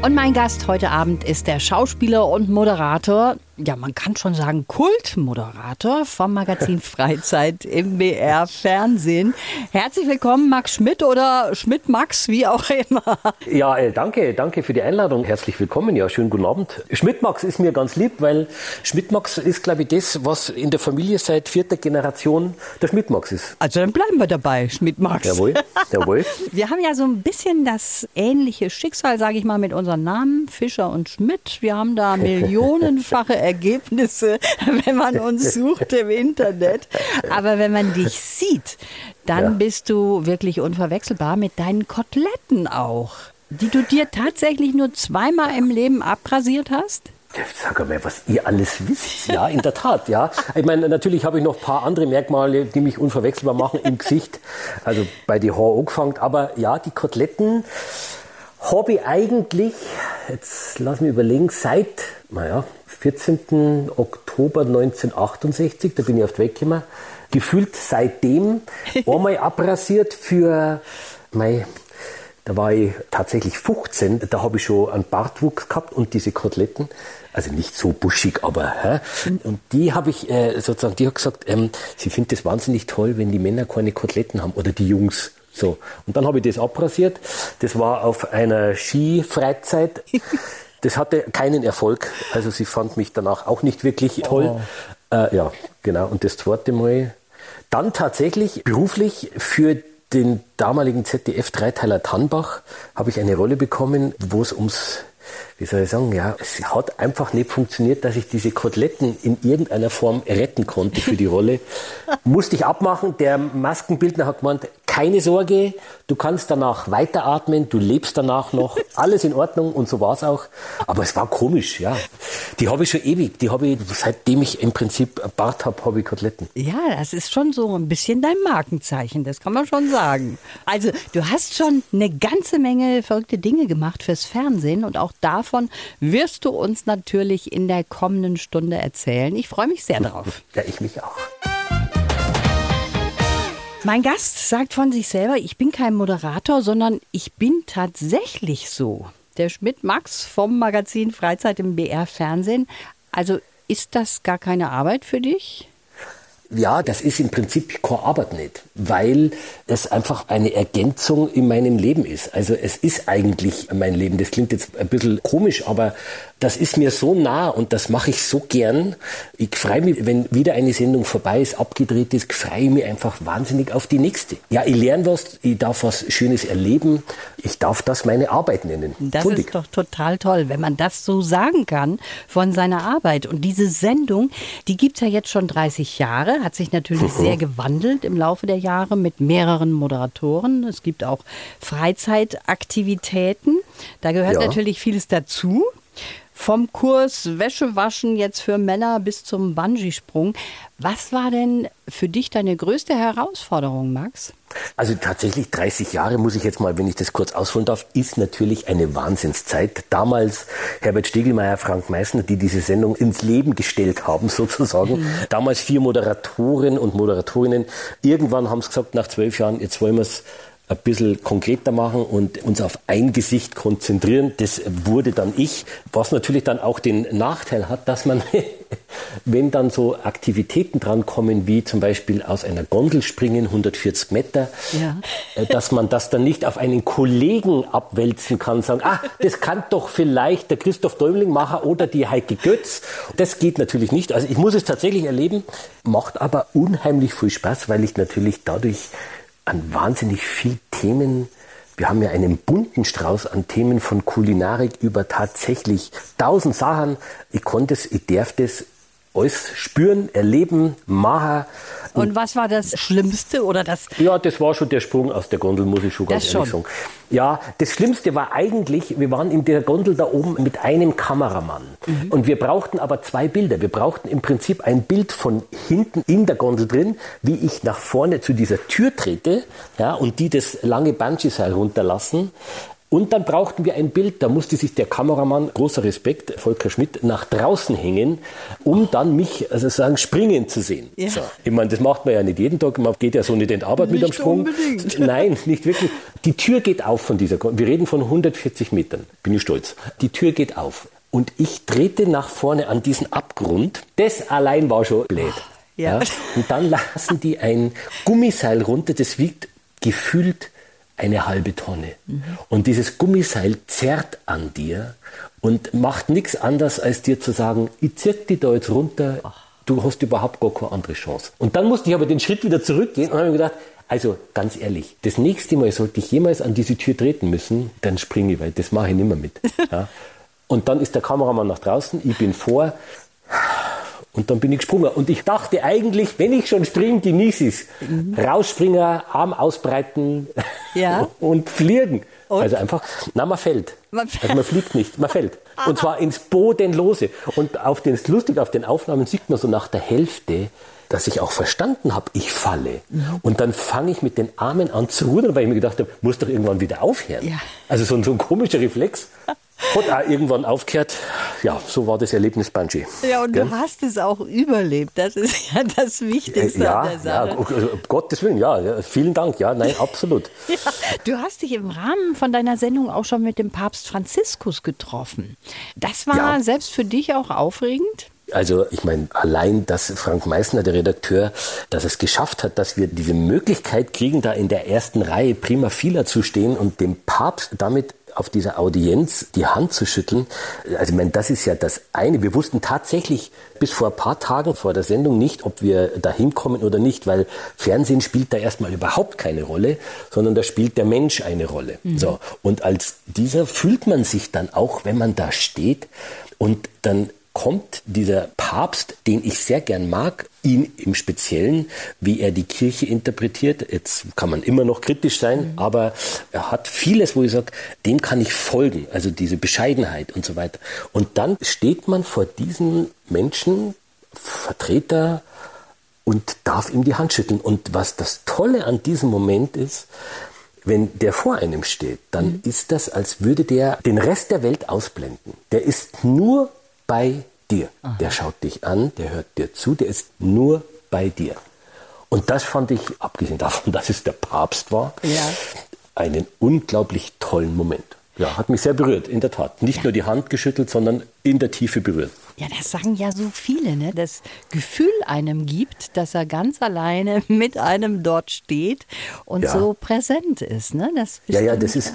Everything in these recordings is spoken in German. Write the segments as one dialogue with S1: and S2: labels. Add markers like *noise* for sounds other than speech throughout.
S1: Und mein Gast heute Abend ist der Schauspieler und Moderator, ja, man kann schon sagen Kultmoderator vom Magazin Freizeit im BR Fernsehen. Herzlich willkommen, Max Schmidt oder Schmidt-Max, wie auch immer.
S2: Ja, äh, danke, danke für die Einladung. Herzlich willkommen. Ja, schönen guten Abend. Schmidt-Max ist mir ganz lieb, weil Schmidt-Max ist, glaube ich, das, was in der Familie seit vierter Generation der Schmidt-Max ist.
S1: Also dann bleiben wir dabei, Schmidt-Max.
S2: Jawohl, jawohl. *laughs*
S1: Wir haben ja so ein bisschen das ähnliche Schicksal, sage ich mal, mit unseren Namen, Fischer und Schmidt. Wir haben da *laughs* millionenfache Ergebnisse, wenn man uns *laughs* sucht im Internet. Aber wenn man dich sieht, dann
S2: Ja.
S1: bist du wirklich unverwechselbar mit deinen Koteletten auch, die du dir tatsächlich nur zweimal im Leben abrasiert hast.
S2: Sag mal, was ihr alles wisst. Ja, in der Tat, ja. Ich meine, natürlich habe ich noch ein paar andere Merkmale, die mich unverwechselbar machen im Gesicht. Also bei die Haare angefangen. Aber ja, die Koteletten habe ich eigentlich, jetzt lass mich überlegen, seit, naja, 14. Oktober 1968, da bin ich auf die Weg gekommen, gefühlt seitdem *laughs* einmal abrasiert für, mei, da war ich tatsächlich 15, da habe ich schon einen Bartwuchs gehabt und diese Koteletten, also nicht so buschig, aber hä? und die habe ich äh, sozusagen, die hat gesagt, ähm, sie findet das wahnsinnig toll, wenn die Männer keine Koteletten haben oder die Jungs. So und dann habe ich das abrasiert. Das war auf einer Skifreizeit. *laughs* Das hatte keinen Erfolg, also sie fand mich danach auch nicht wirklich toll. Äh, ja, genau. Und das zweite Mal dann tatsächlich beruflich für den damaligen ZDF-Dreiteiler Tannbach habe ich eine Rolle bekommen, wo es ums, wie soll ich sagen, ja, es hat einfach nicht funktioniert, dass ich diese Koteletten in irgendeiner Form retten konnte für die Rolle. *laughs* Musste ich abmachen. Der Maskenbildner hat gemeint, keine Sorge, du kannst danach weiteratmen, du lebst danach noch, *laughs* alles in Ordnung und so war es auch. Aber es war komisch, ja. Die habe ich schon ewig, die habe ich, seitdem ich im Prinzip Bart habe, habe ich Koteletten.
S1: Ja, das ist schon so ein bisschen dein Markenzeichen, das kann man schon sagen. Also, du hast schon eine ganze Menge verrückte Dinge gemacht fürs Fernsehen und auch davon wirst du uns natürlich in der kommenden Stunde erzählen. Ich freue mich sehr *laughs* darauf.
S2: Ja, ich mich auch.
S1: Mein Gast sagt von sich selber, ich bin kein Moderator, sondern ich bin tatsächlich so. Der Schmidt Max vom Magazin Freizeit im BR Fernsehen. Also ist das gar keine Arbeit für dich?
S2: Ja, das ist im Prinzip keine Arbeit nicht, weil es einfach eine Ergänzung in meinem Leben ist. Also es ist eigentlich mein Leben. Das klingt jetzt ein bisschen komisch, aber das ist mir so nah und das mache ich so gern. Ich freue mich, wenn wieder eine Sendung vorbei ist, abgedreht ist, freue ich mich einfach wahnsinnig auf die nächste. Ja, ich lerne was, ich darf was Schönes erleben, ich darf das meine Arbeit nennen.
S1: Das
S2: Fuldig.
S1: ist doch total toll, wenn man das so sagen kann von seiner Arbeit. Und diese Sendung, die gibt es ja jetzt schon 30 Jahre, hat sich natürlich sehr gewandelt im Laufe der Jahre mit mehreren Moderatoren. Es gibt auch Freizeitaktivitäten. Da gehört
S2: Ja.
S1: natürlich vieles dazu. Vom Kurs Wäschewaschen jetzt für Männer bis zum Bungee-Sprung. Was war denn für dich deine größte Herausforderung, Max?
S2: Also tatsächlich 30 Jahre, muss ich jetzt mal, wenn ich das kurz ausholen darf, ist natürlich eine Wahnsinnszeit. Damals Herbert Stegelmeier, Frank Meissner, die diese Sendung ins Leben gestellt haben *laughs* sozusagen. Damals vier Moderatoren und Moderatorinnen. Irgendwann haben sie gesagt, nach zwölf Jahren, jetzt wollen wir es ein bisschen konkreter machen und uns auf ein Gesicht konzentrieren. Das wurde dann ich, was natürlich dann auch den Nachteil hat, dass man, *laughs* wenn dann so Aktivitäten drankommen, wie zum Beispiel aus einer Gondel springen, 140 Meter,
S1: Ja.
S2: äh, dass man das dann nicht auf einen Kollegen abwälzen kann, sagen, ah, das kann doch vielleicht der Christoph Däumling machen oder die Heike Götz. Das geht natürlich nicht. Also ich muss es tatsächlich erleben, macht aber unheimlich viel Spaß, weil ich natürlich dadurch an wahnsinnig viel Themen wir haben ja einen bunten Strauß an Themen von Kulinarik über tatsächlich tausend Sachen. Ich konnte es, ich darf das alles spüren, erleben, machen.
S1: Und was war das Schlimmste oder das
S2: Ja, das war schon der Sprung aus der Gondel, muss ich schon ganz
S1: Das
S2: ehrlich
S1: schon.
S2: sagen. Ja, das Schlimmste war eigentlich, wir waren in der Gondel da oben mit einem Kameramann.
S1: Mhm.
S2: Und wir brauchten aber zwei Bilder. Wir brauchten im Prinzip ein Bild von hinten in der Gondel drin, wie ich nach vorne zu dieser Tür trete, ja, und die das lange Bungee-Seil runterlassen. Und dann brauchten wir ein Bild, da musste sich der Kameramann, großer Respekt, Volker Schmidt, nach draußen hängen, um dann mich also sagen, springen zu sehen.
S1: Ja.
S2: So. Ich meine, das macht man ja nicht jeden Tag, man geht ja so nicht in die Arbeit mit
S1: Nicht
S2: am Sprung.
S1: unbedingt. *laughs*
S2: Nein, nicht wirklich. Die Tür geht auf von dieser, wir reden von 140 Metern, bin ich stolz. Die Tür geht auf. Und ich trete nach vorne an diesen Abgrund. Das allein war schon blöd.
S1: Ja.
S2: Und dann lassen die ein Gummiseil runter, das wiegt gefühlt eine halbe Tonne. Und dieses Gummiseil zerrt an dir und macht nichts anderes, als dir zu sagen, ich zirk die da jetzt runter, du hast überhaupt gar keine andere Chance. Und dann musste ich aber den Schritt wieder zurückgehen und habe mir gedacht, also ganz ehrlich, das nächste Mal sollte ich jemals an diese Tür treten müssen, dann springe ich, weil das mache ich nicht mehr mit. *laughs* Ja. Und dann ist der Kameramann nach draußen, ich bin vor, und dann bin ich gesprungen. Und ich dachte eigentlich, wenn ich schon springe, genieße ich es. Rausspringen, Arm ausbreiten
S1: Ja. *laughs*
S2: und fliegen.
S1: Und?
S2: Also einfach, na, man fällt.
S1: Man fällt.
S2: Also man fliegt nicht, man fällt. Und zwar ins Bodenlose. Und auf den, lustig, auf den Aufnahmen sieht man so nach der Hälfte, dass ich auch verstanden habe, ich falle. Und dann fange ich mit den Armen an zu rudern, weil ich mir gedacht habe, muss doch irgendwann wieder aufhören.
S1: Ja.
S2: Also so, ein- so ein komischer Reflex. Hat auch irgendwann aufgehört. Ja, so war das Erlebnis Bungee.
S1: Ja, und
S2: Gell?
S1: du hast es auch überlebt. Das ist *laughs* ja das Wichtigste
S2: ja,
S1: an der
S2: ja,
S1: Sache.
S2: um Gottes Willen, ja, ja, vielen Dank, ja, nein, *laughs* absolut.
S1: Ja, du hast dich im Rahmen von deiner Sendung auch schon mit dem Papst Franziskus getroffen. Das war
S2: Ja.
S1: selbst für dich auch aufregend?
S2: Also ich meine, allein, dass Frank Meissner, der Redakteur, dass es geschafft hat, dass wir diese Möglichkeit kriegen, da in der ersten Reihe prima fila zu stehen und dem Papst damit auf dieser Audienz die Hand zu schütteln. Also ich meine, das ist ja das eine. Wir wussten tatsächlich bis vor ein paar Tagen vor der Sendung nicht, ob wir da hinkommen oder nicht, weil Fernsehen spielt da erstmal überhaupt keine Rolle, sondern da spielt der Mensch eine Rolle. So. Und als dieser fühlt man sich dann auch, wenn man da steht und dann kommt dieser Papst, den ich sehr gern mag, ihn im Speziellen, wie er die Kirche interpretiert. Jetzt kann man immer noch kritisch sein, aber er hat vieles, wo ich sage, dem kann ich folgen. Also diese Bescheidenheit und so weiter. Und dann steht man vor diesen Menschen, Vertreter, und darf ihm die Hand schütteln. Und was das Tolle an diesem Moment ist, wenn der vor einem steht, dann ist das, als würde der den Rest der Welt ausblenden. Der ist nur bei dir. Der schaut dich an, der hört dir zu, der ist nur bei dir. Und das fand ich, abgesehen davon, *laughs* dass es der Papst war,
S1: Ja.
S2: einen unglaublich tollen Moment. Ja, hat mich sehr berührt, in der Tat. Nicht nur die Hand geschüttelt, sondern in der Tiefe berührt.
S1: Ja, das sagen ja so viele, ne? Das Gefühl einem gibt, dass er ganz alleine *laughs* mit einem dort steht und
S2: Ja.
S1: so präsent ist, ne? Das
S2: Ja, ja, das ist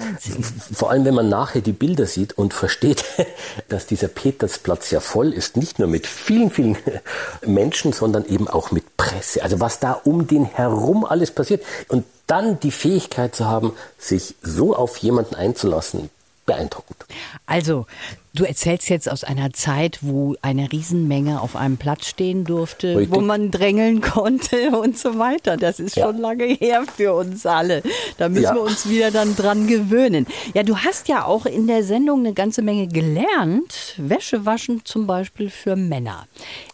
S2: vor allem, wenn man nachher die Bilder sieht und versteht, *laughs* dass dieser Petersplatz ja voll ist, nicht nur mit vielen, vielen *laughs* Menschen, sondern eben auch mit Presse. Also was da um den herum alles passiert. Und dann die Fähigkeit zu haben, sich so auf jemanden einzulassen, beeindruckend.
S1: Also, du erzählst jetzt aus einer Zeit, wo eine Riesenmenge auf einem Platz stehen durfte,
S2: Richtig.
S1: wo man drängeln konnte *laughs* und so weiter. Das ist
S2: Ja.
S1: schon lange her für uns alle. Da müssen
S2: Ja.
S1: wir uns wieder dann dran gewöhnen. Ja, du hast ja auch in der Sendung eine ganze Menge gelernt. Wäsche waschen zum Beispiel für Männer.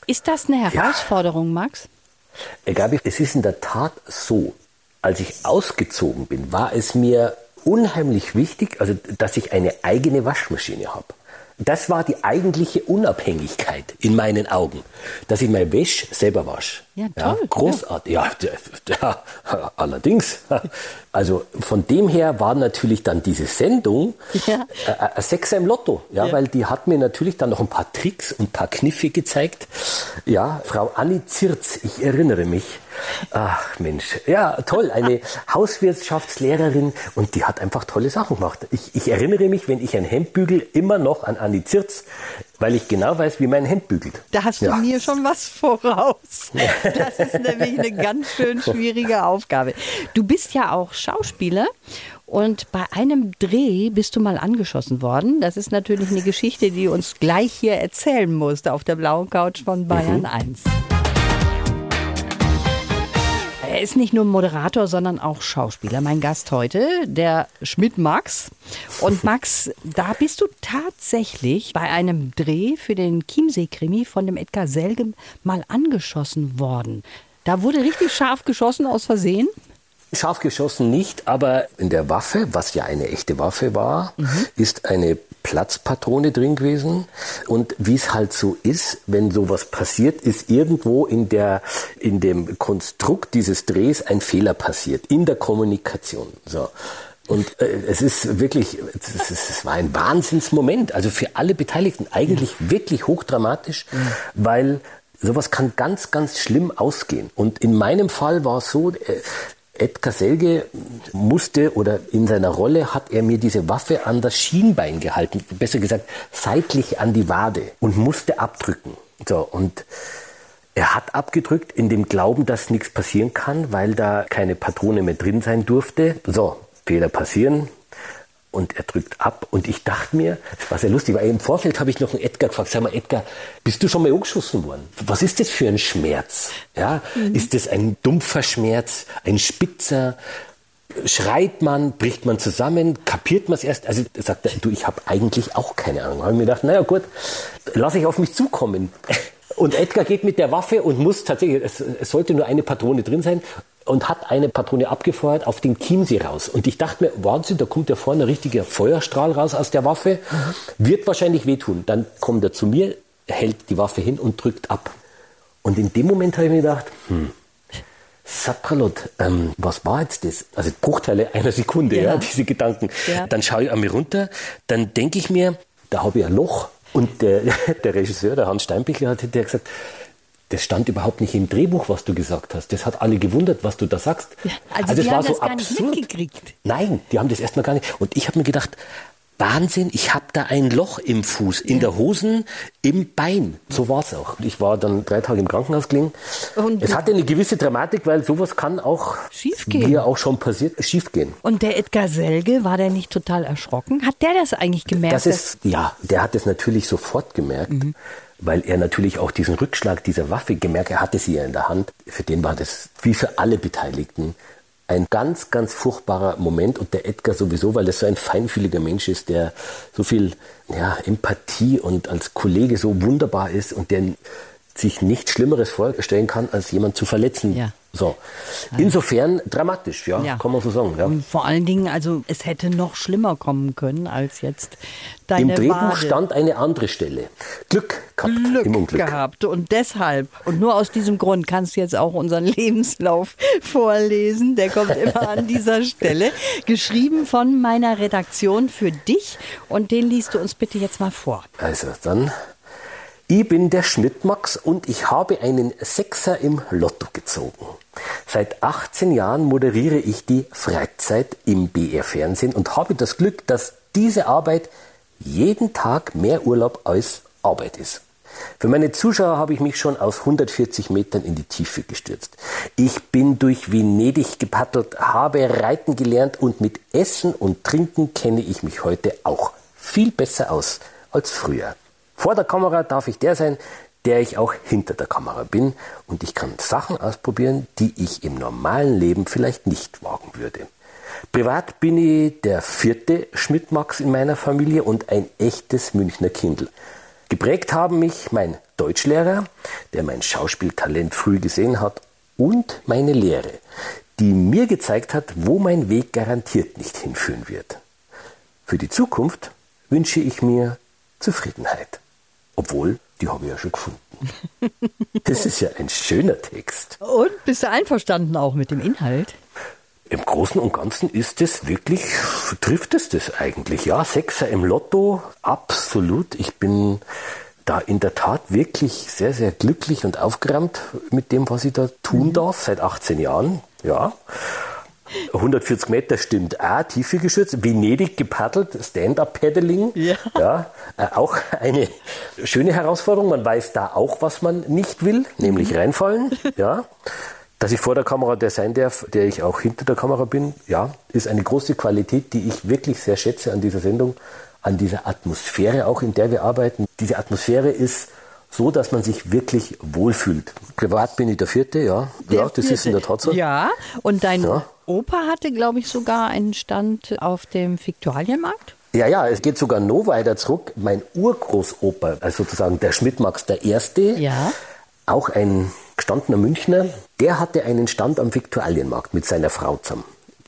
S1: Ist das eine Herausforderung, Max?
S2: Äh, Gabi, es ist in der Tat so, als ich ausgezogen bin, war es mir unheimlich wichtig, also dass ich eine eigene Waschmaschine habe. Das war die eigentliche Unabhängigkeit in meinen Augen, dass ich mein Wäsch selber wasche.
S1: Ja, toll,
S2: großartig. Ja, d- ja, *laughs* allerdings. Also von dem her war natürlich dann diese Sendung
S1: Ja.
S2: äh, ein Sechser im Lotto, ja,
S1: Ja.
S2: weil die hat mir natürlich dann noch ein paar Tricks und ein paar Kniffe gezeigt. Ja, Frau Anni Zirz, ich erinnere mich. Ach Mensch, ja, toll, eine *laughs* Hauswirtschaftslehrerin und die hat einfach tolle Sachen gemacht. Ich, ich erinnere mich, wenn ich ein Hemd bügel, immer noch an Anni Zirz, weil ich genau weiß, wie mein Hemd bügelt.
S1: Da hast
S2: Ja.
S1: du mir schon was voraus. Das ist nämlich eine ganz schön schwierige Aufgabe. Du bist ja auch Schauspieler und bei einem Dreh bist du mal angeschossen worden. Das ist natürlich eine Geschichte, die du uns gleich hier erzählen musst auf der blauen Couch von Bayern 1. Er ist nicht nur Moderator, sondern auch Schauspieler. Mein Gast heute, der Schmidt Max. Und Max, da bist du tatsächlich bei einem Dreh für den Chiemsee-Krimi von dem Edgar Selgem mal angeschossen worden. Da wurde richtig scharf geschossen aus Versehen.
S2: Scharf geschossen nicht, aber in der Waffe, was ja eine echte Waffe war, mhm. ist eine Platzpatrone drin gewesen. Und wie es halt so ist, wenn sowas passiert, ist irgendwo in der, in dem Konstrukt dieses Drehs ein Fehler passiert. In der Kommunikation. So. Und äh, es ist wirklich, es, ist, es war ein Wahnsinnsmoment. Also für alle Beteiligten eigentlich ja. wirklich hochdramatisch, ja. weil sowas kann ganz, ganz schlimm ausgehen. Und in meinem Fall war es so, äh, Edgar Selge musste oder in seiner Rolle hat er mir diese Waffe an das Schienbein gehalten, besser gesagt seitlich an die Wade und musste abdrücken. So und er hat abgedrückt in dem Glauben, dass nichts passieren kann, weil da keine Patrone mehr drin sein durfte. So, Fehler passieren, und er drückt ab. Und ich dachte mir, war sehr lustig, weil im Vorfeld habe ich noch einen Edgar gefragt, sag mal, Edgar, bist du schon mal angeschossen worden? Was ist das für ein Schmerz? Ja, mhm. ist das ein dumpfer Schmerz, ein spitzer? Schreit man, bricht man zusammen, kapiert man es erst? Also sagt er, du, ich habe eigentlich auch keine Ahnung. Habe ich mir gedacht, naja gut, lasse ich auf mich zukommen. *laughs* Und Edgar geht mit der Waffe und muss tatsächlich, es, es sollte nur eine Patrone drin sein, und hat eine Patrone abgefeuert auf den Chiemsee raus. Und ich dachte mir, Wahnsinn, da kommt ja vorne ein richtiger Feuerstrahl raus aus der Waffe, wird wahrscheinlich wehtun. Dann kommt er zu mir, hält die Waffe hin und drückt ab. Und in dem Moment habe ich mir gedacht, hm, Sapralot, ähm, was war jetzt das? Also Bruchteile einer Sekunde, ja, ja diese Gedanken. Ja. Dann schaue ich an mich runter, dann denke ich mir, da habe ich ein Loch. Und der, *laughs* der Regisseur, der Hans Steinbichler, hat der gesagt, das stand überhaupt nicht im Drehbuch, was du gesagt hast. Das hat alle gewundert, was du da sagst.
S1: Ja, also, also die haben so das gar absurd. nicht mitgekriegt.
S2: Nein, die haben das erstmal gar nicht. Und ich habe mir gedacht, Wahnsinn, ich habe da ein Loch im Fuß, in der Hosen, im Bein. So war es auch. Ich war dann drei Tage im Krankenhaus gelegen. Und es hatte eine gewisse Dramatik, weil sowas kann auch,
S1: schiefgehen.
S2: ja auch schon passiert, schiefgehen.
S1: Und der Edgar Selge, war der nicht total erschrocken? Hat der das eigentlich gemerkt?
S2: Das ist, ja, der hat es natürlich sofort gemerkt. Mhm weil er natürlich auch diesen Rückschlag dieser Waffe gemerkt, er hatte sie ja in der Hand. Für den war das, wie für alle Beteiligten, ein ganz, ganz furchtbarer Moment und der Edgar sowieso, weil er so ein feinfühliger Mensch ist, der so viel ja, Empathie und als Kollege so wunderbar ist und der sich nichts Schlimmeres vorstellen kann, als jemand zu verletzen. Ja. So. Insofern dramatisch, ja, ja, kann man so sagen. Ja. Und
S1: vor allen Dingen, also es hätte noch schlimmer kommen können als jetzt deine
S2: Im Drehbuch
S1: Wade.
S2: stand eine andere Stelle. Glück gehabt
S1: Glück
S2: im Unglück.
S1: gehabt. Und deshalb, und nur aus diesem Grund kannst du jetzt auch unseren *laughs* Lebenslauf vorlesen. Der kommt immer an dieser Stelle. Geschrieben von meiner Redaktion für dich. Und den liest du uns bitte jetzt mal vor.
S2: Also dann ich bin der Schmidtmax und ich habe einen Sechser im Lotto gezogen. Seit 18 Jahren moderiere ich die Freizeit im BR Fernsehen und habe das Glück, dass diese Arbeit jeden Tag mehr Urlaub als Arbeit ist. Für meine Zuschauer habe ich mich schon aus 140 Metern in die Tiefe gestürzt. Ich bin durch Venedig gepaddelt, habe reiten gelernt und mit Essen und Trinken kenne ich mich heute auch viel besser aus als früher. Vor der Kamera darf ich der sein, der ich auch hinter der Kamera bin und ich kann Sachen ausprobieren, die ich im normalen Leben vielleicht nicht wagen würde. Privat bin ich der vierte Schmidt-Max in meiner Familie und ein echtes Münchner Kindl. Geprägt haben mich mein Deutschlehrer, der mein Schauspieltalent früh gesehen hat, und meine Lehre, die mir gezeigt hat, wo mein Weg garantiert nicht hinführen wird. Für die Zukunft wünsche ich mir Zufriedenheit. Obwohl, die habe ich ja schon gefunden. Das ist ja ein schöner Text.
S1: Und bist du einverstanden auch mit dem Inhalt?
S2: Im Großen und Ganzen ist es wirklich, trifft es das eigentlich. Ja, Sechser im Lotto, absolut. Ich bin da in der Tat wirklich sehr, sehr glücklich und aufgeräumt mit dem, was ich da tun mhm. darf, seit 18 Jahren. Ja. 140 Meter stimmt auch, Tiefe geschützt, Venedig gepaddelt, Stand-up-Paddling. Ja. ja. Äh, auch eine schöne Herausforderung. Man weiß da auch, was man nicht will, nämlich mhm. reinfallen. Ja. Dass ich vor der Kamera der sein darf, der ich auch hinter der Kamera bin, ja, ist eine große Qualität, die ich wirklich sehr schätze an dieser Sendung, an dieser Atmosphäre auch, in der wir arbeiten. Diese Atmosphäre ist so, dass man sich wirklich wohlfühlt. Privat bin ich der Vierte, ja. Der ja, das Vierte. ist in der Tat so.
S1: Ja, und dein ja. Opa hatte, glaube ich, sogar einen Stand auf dem Viktualienmarkt?
S2: Ja, ja, es geht sogar noch weiter zurück. Mein Urgroßopa, also sozusagen der Schmidt-Max der Erste,
S1: ja.
S2: auch ein gestandener Münchner, der hatte einen Stand am Viktualienmarkt mit seiner Frau zusammen.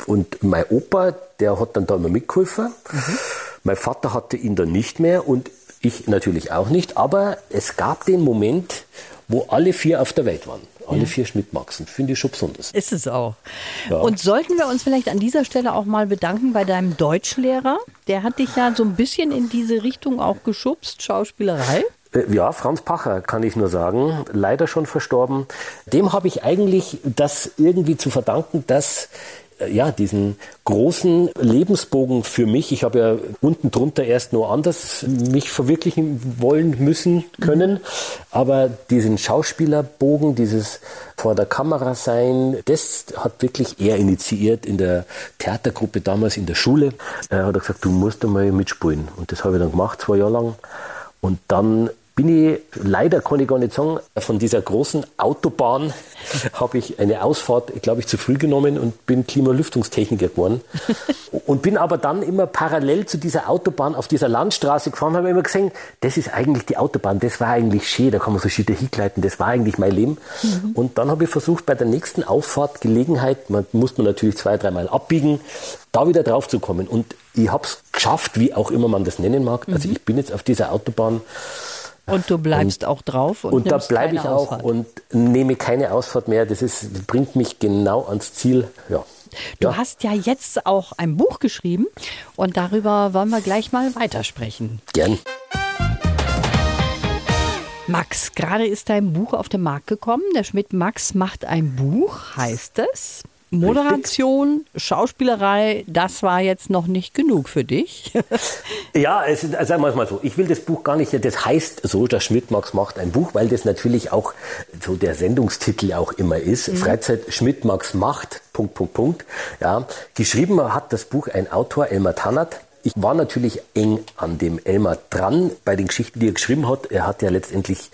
S2: Und mein Opa, der hat dann da immer mitgeholfen. Mhm. Mein Vater hatte ihn dann nicht mehr und ich natürlich auch nicht. Aber es gab den Moment, wo alle vier auf der Welt waren. Alle ja. vier Schmidt-Maxen. Finde ich schon besonders.
S1: Ist es auch. Ja. Und sollten wir uns vielleicht an dieser Stelle auch mal bedanken bei deinem Deutschlehrer? Der hat dich ja so ein bisschen in diese Richtung auch geschubst, Schauspielerei.
S2: Äh, ja, Franz Pacher kann ich nur sagen, leider schon verstorben. Dem habe ich eigentlich das irgendwie zu verdanken, dass ja, diesen großen Lebensbogen für mich. Ich habe ja unten drunter erst nur anders mich verwirklichen wollen müssen können. Aber diesen Schauspielerbogen, dieses vor der Kamera sein, das hat wirklich er initiiert in der Theatergruppe damals in der Schule. Er hat gesagt, du musst einmal mitspielen. Und das habe ich dann gemacht, zwei Jahre lang. Und dann bin ich, leider kann ich gar nicht sagen, von dieser großen Autobahn *laughs* habe ich eine Ausfahrt, glaube ich, zu früh genommen und bin Klimalüftungstechniker geworden. *laughs* und bin aber dann immer parallel zu dieser Autobahn auf dieser Landstraße gefahren, habe immer gesehen, das ist eigentlich die Autobahn, das war eigentlich schön, da kann man so schön hingleiten, das war eigentlich mein Leben. Mhm. Und dann habe ich versucht, bei der nächsten Auffahrt Gelegenheit, man muss man natürlich zwei, dreimal abbiegen, da wieder drauf zu kommen. Und ich habe es geschafft, wie auch immer man das nennen mag. Also mhm. ich bin jetzt auf dieser Autobahn
S1: und du bleibst und, auch drauf
S2: und, und da bleibe ich auch Ausfahrt. und nehme keine Ausfahrt mehr. Das, ist, bringt mich genau ans Ziel. Ja.
S1: Du ja. hast ja jetzt auch ein Buch geschrieben und darüber wollen wir gleich mal weitersprechen.
S2: Gern.
S1: Max, gerade ist dein Buch auf den Markt gekommen. Der Schmidt Max macht ein Buch, heißt es. Moderation, Richtig. Schauspielerei, das war jetzt noch nicht genug für dich. *laughs*
S2: ja, es ist, also sagen wir es mal so, ich will das Buch gar nicht, das heißt so, der Schmidt-Max macht ein Buch, weil das natürlich auch so der Sendungstitel auch immer ist. Mhm. Freizeit Schmidt-Max macht, Punkt, Punkt, Punkt. Ja, geschrieben hat das Buch ein Autor, Elmar Tannert. Ich war natürlich eng an dem Elmar dran bei den Geschichten, die er geschrieben hat. Er hat ja letztendlich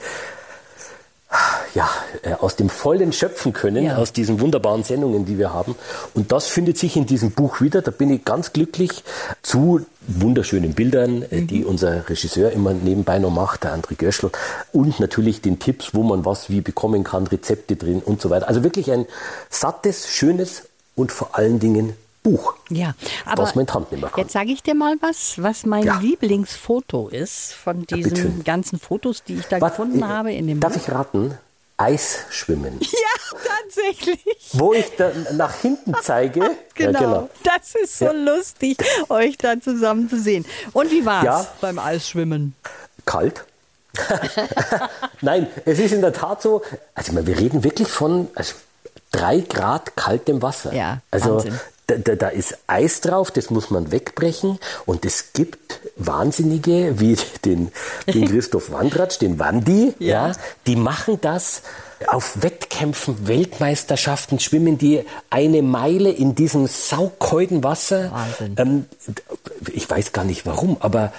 S2: ja, äh, aus dem Vollen schöpfen können, ja. aus diesen wunderbaren Sendungen, die wir haben. Und das findet sich in diesem Buch wieder. Da bin ich ganz glücklich zu wunderschönen Bildern, äh, mhm. die unser Regisseur immer nebenbei noch macht, der André Göschel. Und natürlich den Tipps, wo man was wie bekommen kann, Rezepte drin und so weiter. Also wirklich ein sattes, schönes und vor allen Dingen Buch,
S1: ja, aber was man in die Hand nehmen kann. Jetzt sage ich dir mal was, was mein ja. Lieblingsfoto ist von diesen ja, ganzen Fotos, die ich da was, gefunden ich, habe in dem
S2: Darf
S1: Buch.
S2: ich raten? Eisschwimmen. *laughs*
S1: Ja, tatsächlich.
S2: Wo ich da nach hinten zeige. *laughs*
S1: genau. Ja, genau. Das ist so ja. lustig, euch da zusammen zu sehen. Und wie war es ja. beim Eisschwimmen?
S2: Kalt. *laughs* Nein, es ist in der Tat so, also wir reden wirklich von also drei Grad kaltem Wasser.
S1: Ja,
S2: also Wahnsinn da, da, da ist Eis drauf, das muss man wegbrechen. Und es gibt Wahnsinnige wie den, den *laughs* Christoph Wandratsch, den Wandi, ja. ja. die machen das auf Wettkämpfen, Weltmeisterschaften, schwimmen die eine Meile in diesem saukalten Wasser. Wahnsinn. Ähm, ich weiß gar nicht warum, aber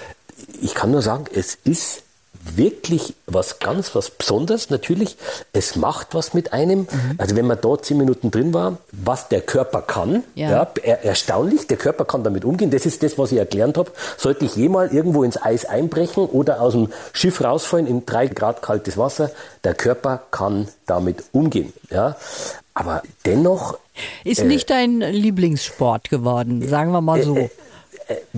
S2: ich kann nur sagen, es ist wirklich was ganz was Besonderes. Natürlich, es macht was mit einem. Mhm. Also wenn man dort zehn Minuten drin war, was der Körper kann, ja. ja er, erstaunlich, der Körper kann damit umgehen. Das ist das, was ich erklärt habe. Sollte ich jemals irgendwo ins Eis einbrechen oder aus dem Schiff rausfallen in drei Grad kaltes Wasser, der Körper kann damit umgehen. Ja. Aber dennoch.
S1: Ist äh, nicht dein Lieblingssport geworden, sagen wir mal so. Äh,
S2: äh,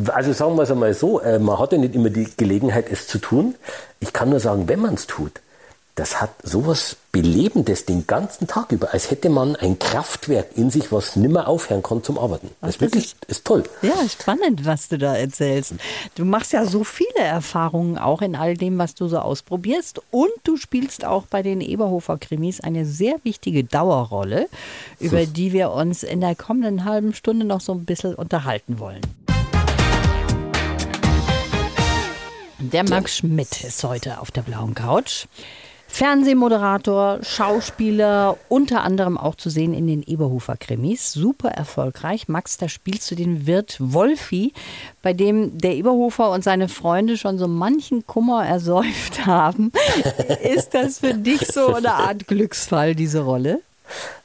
S2: also sagen wir es einmal so, äh, man hat ja nicht immer die Gelegenheit, es zu tun. Ich kann nur sagen, wenn man es tut, das hat sowas Belebendes den ganzen Tag über, als hätte man ein Kraftwerk in sich, was nimmer aufhören kann zum Arbeiten. Das, ist wirklich ist, ist toll.
S1: Ja, spannend, was du da erzählst. Du machst ja so viele Erfahrungen auch in all dem, was du so ausprobierst. Und du spielst auch bei den Eberhofer Krimis eine sehr wichtige Dauerrolle, über die wir uns in der kommenden halben Stunde noch so ein bisschen unterhalten wollen. Der Max Schmidt ist heute auf der blauen Couch. Fernsehmoderator, Schauspieler, unter anderem auch zu sehen in den Eberhofer Krimis. Super erfolgreich. Max, da spielst du den Wirt Wolfi, bei dem der Eberhofer und seine Freunde schon so manchen Kummer ersäuft *laughs* haben. Ist das für dich so eine Art Glücksfall, diese Rolle?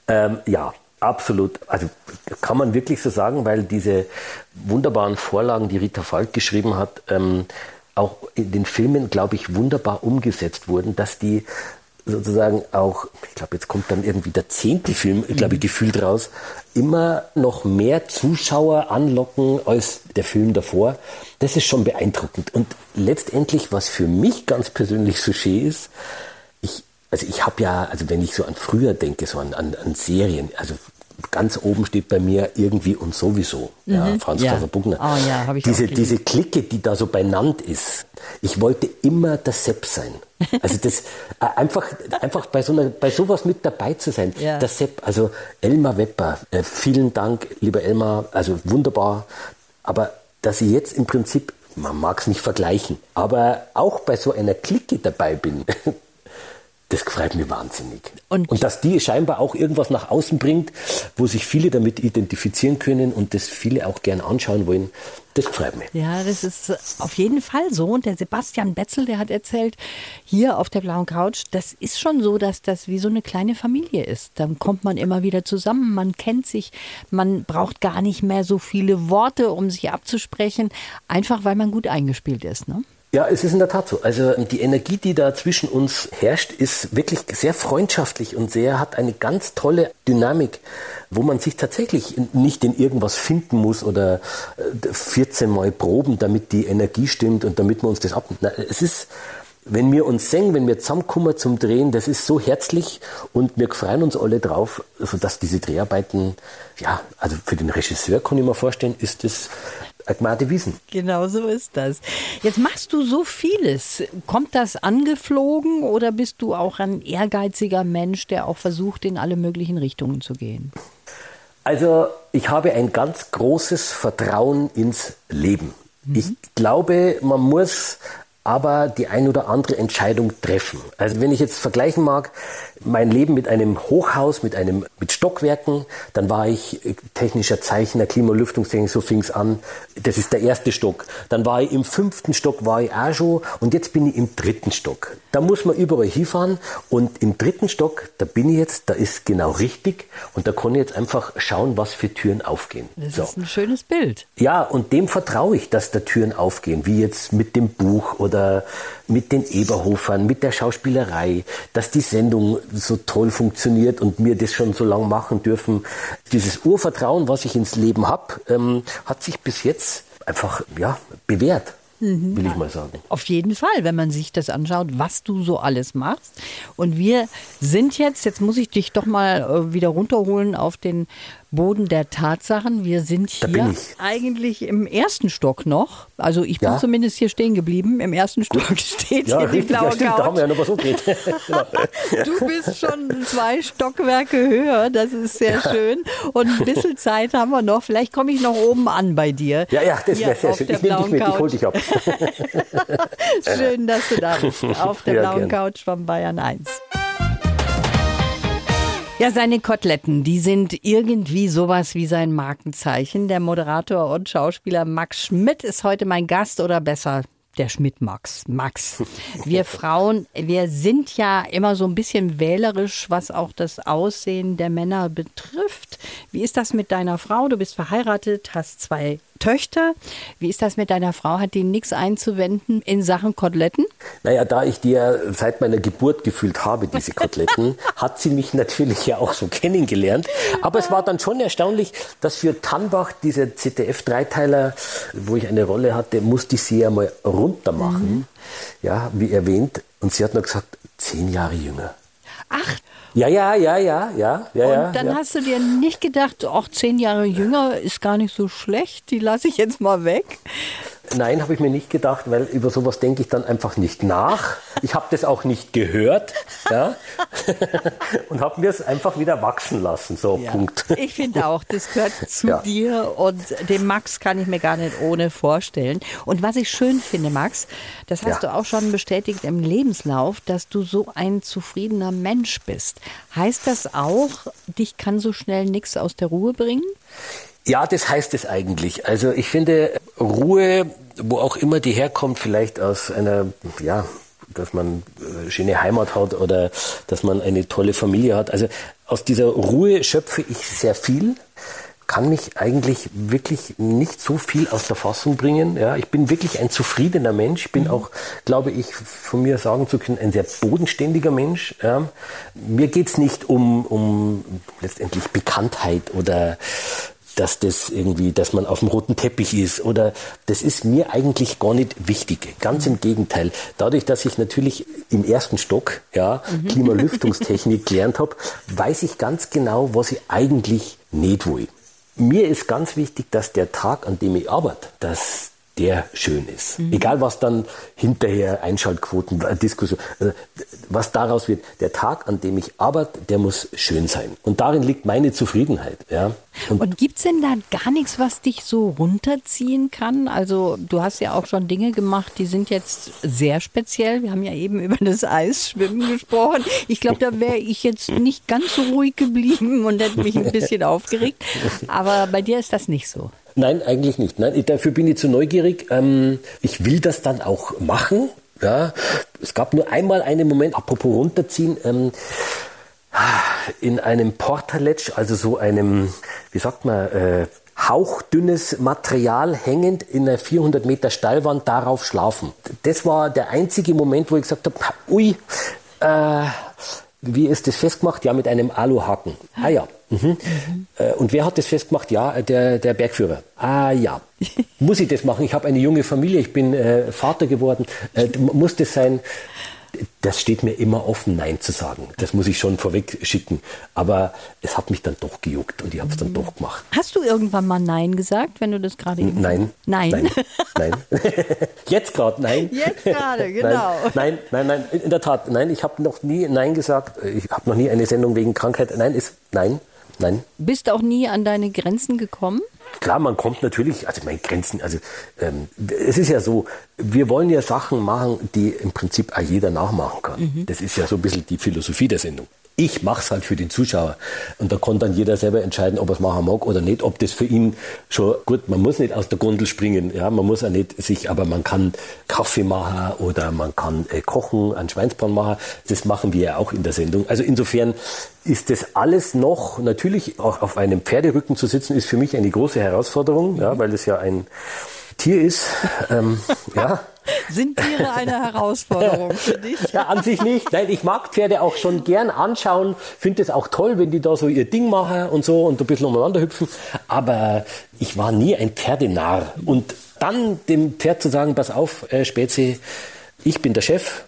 S2: Ähm, ja, Absolut. Also kann man wirklich so sagen, weil diese wunderbaren Vorlagen, die Rita Falk geschrieben hat, ähm, auch in den Filmen, glaube ich, wunderbar umgesetzt wurden, dass die sozusagen auch, ich glaube, jetzt kommt dann irgendwie der zehnte Film, ich glaube, mhm. gefühlt raus, immer noch mehr Zuschauer anlocken als der Film davor. Das ist schon beeindruckend. Und letztendlich, was für mich ganz persönlich so schön ist, ich, also ich habe ja, also wenn ich so an früher denke, so an, an, an Serien, also ganz oben steht bei mir irgendwie und sowieso. Mhm. Ja, Franz ja. Buckner. Oh, ja, ich diese, diese Clique, die da so benannt ist. Ich wollte immer der Sepp sein. Also das *laughs* äh, einfach, einfach bei so einer, bei sowas mit dabei zu sein. Ja. Der Sepp, also Elmar Wepper, äh, vielen Dank, lieber Elmar, also wunderbar. Aber dass ich jetzt im Prinzip, man mag es nicht vergleichen, aber auch bei so einer Clique dabei bin, *laughs* das freut mich wahnsinnig. Und, und, dass die scheinbar auch irgendwas nach außen bringt, wo sich viele damit identifizieren können und das viele auch gern anschauen wollen, das freut mich.
S1: Ja, das ist auf jeden Fall so. Und der Sebastian Betzel, der hat erzählt, hier auf der blauen Couch, das ist schon so, dass das wie so eine kleine Familie ist. Dann kommt man immer wieder zusammen, man kennt sich, man braucht gar nicht mehr so viele Worte, um sich abzusprechen, einfach weil man gut eingespielt ist. Ne?
S2: Ja, es ist in der Tat so. Also die Energie, die da zwischen uns herrscht, ist wirklich sehr freundschaftlich und sehr hat eine ganz tolle Dynamik, wo man sich tatsächlich nicht in irgendwas finden muss oder 14 äh, Mal proben, damit die Energie stimmt und damit man uns das abnimmt. Es ist wenn wir uns singen, wenn wir zusammenkommen zum Drehen, das ist so herzlich und wir freuen uns alle drauf, sodass diese Dreharbeiten, ja, also für den Regisseur kann ich mir vorstellen, ist das Agmate Wiesen.
S1: Genau so ist das. Jetzt machst du so vieles. Kommt das angeflogen oder bist du auch ein ehrgeiziger Mensch, der auch versucht, in alle möglichen Richtungen zu gehen?
S2: Also ich habe ein ganz großes Vertrauen ins Leben. Mhm. Ich glaube, man muss aber die ein oder andere Entscheidung treffen. Also wenn ich jetzt vergleichen mag, mein Leben mit einem Hochhaus, mit einem, mit Stockwerken, dann war ich äh, technischer Zeichner, Klimalüftungstechnik, so fing es an. Das ist der erste Stock. Dann war ich im fünften Stock, war ich auch schon und jetzt bin ich im dritten Stock. Da muss man überall hinfahren und im dritten Stock, da bin ich jetzt, da ist genau richtig und da kann ich jetzt einfach schauen, was für Türen aufgehen.
S1: Das so. ist ein schönes Bild.
S2: Ja, und dem vertraue ich, dass da Türen aufgehen, wie jetzt mit dem Buch oder oder mit den Eberhofern, mit der Schauspielerei, dass die Sendung so toll funktioniert und wir das schon so lange machen dürfen. Dieses Urvertrauen, was ich ins Leben habe, ähm, hat sich bis jetzt einfach ja, bewährt. Mhm. will ich mal sagen.
S1: Auf jeden Fall, wenn man sich das anschaut, was du so alles machst. Und wir sind jetzt, jetzt muss ich dich doch mal äh, wieder runterholen auf den Boden der Tatsachen. Wir sind hier eigentlich im ersten Stock noch. Also ich bin ja. zumindest hier stehen geblieben. Im ersten Stock *laughs* steht ja, hier richtig, die blaue ja, stimmt, Couch. Da haben wir ja noch was umgeht. *laughs* du bist schon zwei Stockwerke höher. Das ist sehr schön. Und ein bisschen Zeit haben wir noch. Vielleicht komme ich noch oben an bei dir.
S2: Ja, ja, das wäre sehr schön. Ich nehme dich mit, Couch. ich hole dich ab. *laughs*
S1: schön, dass du da bist. Auf der blauen. Couch von Bayern 1. Ja, seine Koteletten, die sind irgendwie sowas wie sein Markenzeichen. Der Moderator und Schauspieler Max Schmidt ist heute mein Gast oder besser der Schmidt Max. Max. Wir *laughs* Frauen, wir sind ja immer so ein bisschen wählerisch, was auch das Aussehen der Männer betrifft. Wie ist das mit deiner Frau? Du bist verheiratet, hast zwei Töchter. Wie ist das mit deiner Frau? Hat die nichts einzuwenden in Sachen Koteletten?
S2: Naja, da ich die ja seit meiner Geburt gefühlt habe, diese Koteletten, *laughs* hat sie mich natürlich ja auch so kennengelernt. Aber es war dann schon erstaunlich, dass für Tannbach, dieser ZDF-Dreiteiler, wo ich eine Rolle hatte, musste ich sie ja mal runter machen. Mhm. Ja, wie erwähnt. Und sie hat nur gesagt, zehn Jahre jünger.
S1: Ach,
S2: ja, ja, ja, ja, ja. ja
S1: und dann
S2: ja.
S1: hast du dir nicht gedacht, auch zehn Jahre jünger ist gar nicht so schlecht, die lasse ich jetzt mal weg.
S2: Nein, habe ich mir nicht gedacht, weil über sowas denke ich dann einfach nicht nach. Ich habe das auch nicht gehört ja? *laughs* und habe mir es einfach wieder wachsen lassen. So, ja. Punkt.
S1: Ich finde auch, das gehört *laughs* zu ja. dir und dem Max kann ich mir gar nicht ohne vorstellen. Und was ich schön finde, Max, das hast du auch schon bestätigt im Lebenslauf, dass du so ein zufriedener Mensch bist. Heißt das auch, dich kann so schnell nichts aus der Ruhe bringen?
S2: Ja, das heißt es eigentlich. Also ich finde Ruhe, wo auch immer die herkommt, vielleicht aus einer, ja, dass man eine äh, schöne Heimat hat oder dass man eine tolle Familie hat. Also aus dieser Ruhe schöpfe ich sehr viel. kann mich eigentlich wirklich nicht so viel aus der Fassung bringen. Ja, ich bin wirklich ein zufriedener Mensch. Ich bin mhm. auch, glaube ich, von mir sagen zu können, ein sehr bodenständiger Mensch. Ja. Mir geht's nicht um, um letztendlich Bekanntheit oder dass das irgendwie, dass man auf dem roten Teppich ist oder das ist mir eigentlich gar nicht wichtig. Ganz im Gegenteil. Dadurch, dass ich natürlich im ersten Stock ja, mhm. Klimalüftungstechnik *laughs* gelernt habe, weiß ich ganz genau, was ich eigentlich nicht will. Mir ist ganz wichtig, dass der Tag, an dem ich arbeite, dass der schön ist. Mhm. Egal was dann hinterher Einschaltquoten, äh, Diskussion, äh, was daraus wird. Der Tag, an dem ich arbeite, der muss schön sein. Und darin liegt meine Zufriedenheit. Ja.
S1: Und, Und gibt es denn da gar nichts, was dich so runterziehen kann? Also du hast ja auch schon Dinge gemacht, die sind jetzt sehr speziell. Wir haben ja eben über das Eisschwimmen gesprochen. Ich glaube, da wäre ich jetzt nicht ganz so ruhig geblieben und hätte mich ein bisschen aufgeregt. Aber bei dir ist das nicht so.
S2: Nein, eigentlich nicht. Nein, dafür bin ich zu neugierig. Ähm, ich will das dann auch machen. Ja, es gab nur einmal einen Moment, apropos runterziehen, ähm, in einem Portaletsch, also so einem, wie sagt man, äh, hauchdünnes Material hängend in einer 400 Meter Steilwand darauf schlafen. Das war der einzige Moment, wo ich gesagt habe, ui, äh, wie ist das festgemacht? Ja, mit einem Aluhaken. Ah ja. Mhm. Mhm. Und wer hat das festgemacht? Ja, der, der Bergführer. Ah ja. *laughs* muss ich das machen? Ich habe eine junge Familie, ich bin äh, Vater geworden. Äh, muss das sein? Das steht mir immer offen, Nein zu sagen. Das muss ich schon vorweg schicken. Aber es hat mich dann doch gejuckt und ich habe es dann doch gemacht.
S1: Hast du irgendwann mal Nein gesagt, wenn du das gerade
S2: eben Nein.
S1: Nein.
S2: Nein. nein. *laughs* Jetzt gerade, nein.
S1: Jetzt gerade, genau.
S2: Nein, nein, nein, in der Tat, nein, ich habe noch nie Nein gesagt. Ich habe noch nie eine Sendung wegen Krankheit. Nein, ist Nein, nein.
S1: Bist auch nie an deine Grenzen gekommen?
S2: Klar, man kommt natürlich, also meine Grenzen, also ähm, es ist ja so, wir wollen ja Sachen machen, die im Prinzip auch jeder nachmachen kann. Mhm. Das ist ja so ein bisschen die Philosophie der Sendung ich mache es halt für den Zuschauer. Und da kann dann jeder selber entscheiden, ob er es machen mag oder nicht, ob das für ihn schon gut, man muss nicht aus der Gondel springen, ja, man muss auch nicht sich, aber man kann Kaffee machen oder man kann äh, kochen, einen Schweinsbraten machen. Das machen wir ja auch in der Sendung. Also insofern ist das alles noch, natürlich auch auf einem Pferderücken zu sitzen, ist für mich eine große Herausforderung, ja, weil es ja ein Tier ist. Ähm, *laughs* ja.
S1: Sind Tiere eine Herausforderung für dich?
S2: Ja, an sich nicht. Nein, ich mag Pferde auch schon gern anschauen. Finde es auch toll, wenn die da so ihr Ding machen und so und ein bisschen umeinander hüpfen. Aber ich war nie ein Pferdenarr. Und dann dem Pferd zu sagen, pass auf, äh, Spätze, ich bin der Chef,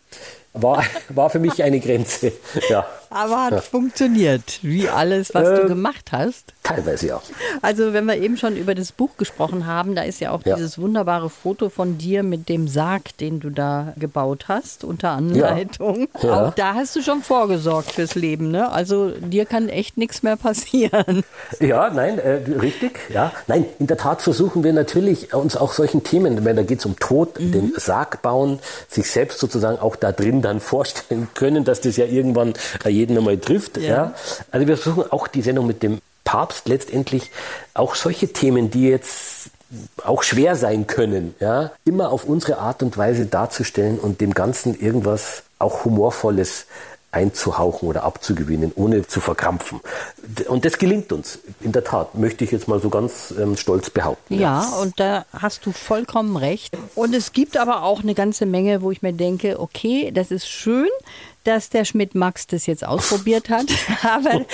S2: war, war für mich eine Grenze. Ja.
S1: Aber hat ja. funktioniert, wie alles, was äh, du gemacht hast.
S2: Teilweise ja.
S1: Also wenn wir eben schon über das Buch gesprochen haben, da ist ja auch ja. dieses wunderbare Foto von dir mit dem Sarg, den du da gebaut hast, unter Anleitung. Ja. Auch da hast du schon vorgesorgt fürs Leben, ne? Also dir kann echt nichts mehr passieren.
S2: Ja, nein, äh, richtig, ja. Nein, in der Tat versuchen wir natürlich uns auch solchen Themen, wenn da geht es um Tod, mhm. den Sarg bauen, sich selbst sozusagen auch da drin dann *laughs* vorstellen können, dass das ja irgendwann äh, jeden einmal trifft. Ja. ja. Also wir versuchen auch die Sendung mit dem Papst letztendlich auch solche Themen, die jetzt auch schwer sein können, ja, immer auf unsere Art und Weise darzustellen und dem Ganzen irgendwas auch Humorvolles einzuhauchen oder abzugewinnen, ohne zu verkrampfen. Und das gelingt uns, in der Tat, möchte ich jetzt mal so ganz ähm, stolz behaupten.
S1: Ja, ja, und da hast du vollkommen recht. Und es gibt aber auch eine ganze Menge, wo ich mir denke, okay, das ist schön, dass der Schmidt-Max das jetzt ausprobiert hat. *laughs* Aber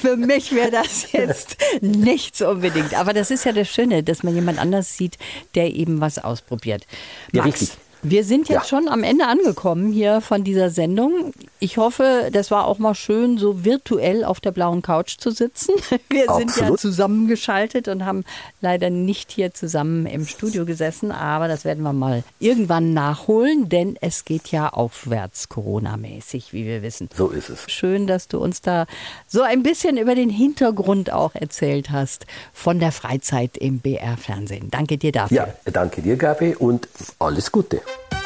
S1: für mich wäre das jetzt nichts unbedingt. Aber das ist ja das Schöne, dass man jemand anders sieht, der eben was ausprobiert. Max, ja, richtig. Wir sind jetzt ja. schon am Ende angekommen hier von dieser Sendung. Ich hoffe, das war auch mal schön, so virtuell auf der blauen Couch zu sitzen. *laughs* Wir Absolut. sind ja zusammengeschaltet und haben leider nicht hier zusammen im Studio gesessen, aber das werden wir mal irgendwann nachholen, denn es geht ja aufwärts Corona-mäßig, wie wir wissen.
S2: So ist es.
S1: Schön, dass du uns da so ein bisschen über den Hintergrund auch erzählt hast von der Freizeit im BR-Fernsehen. Danke dir dafür.
S2: Ja, danke dir, Gabi, und alles Gute.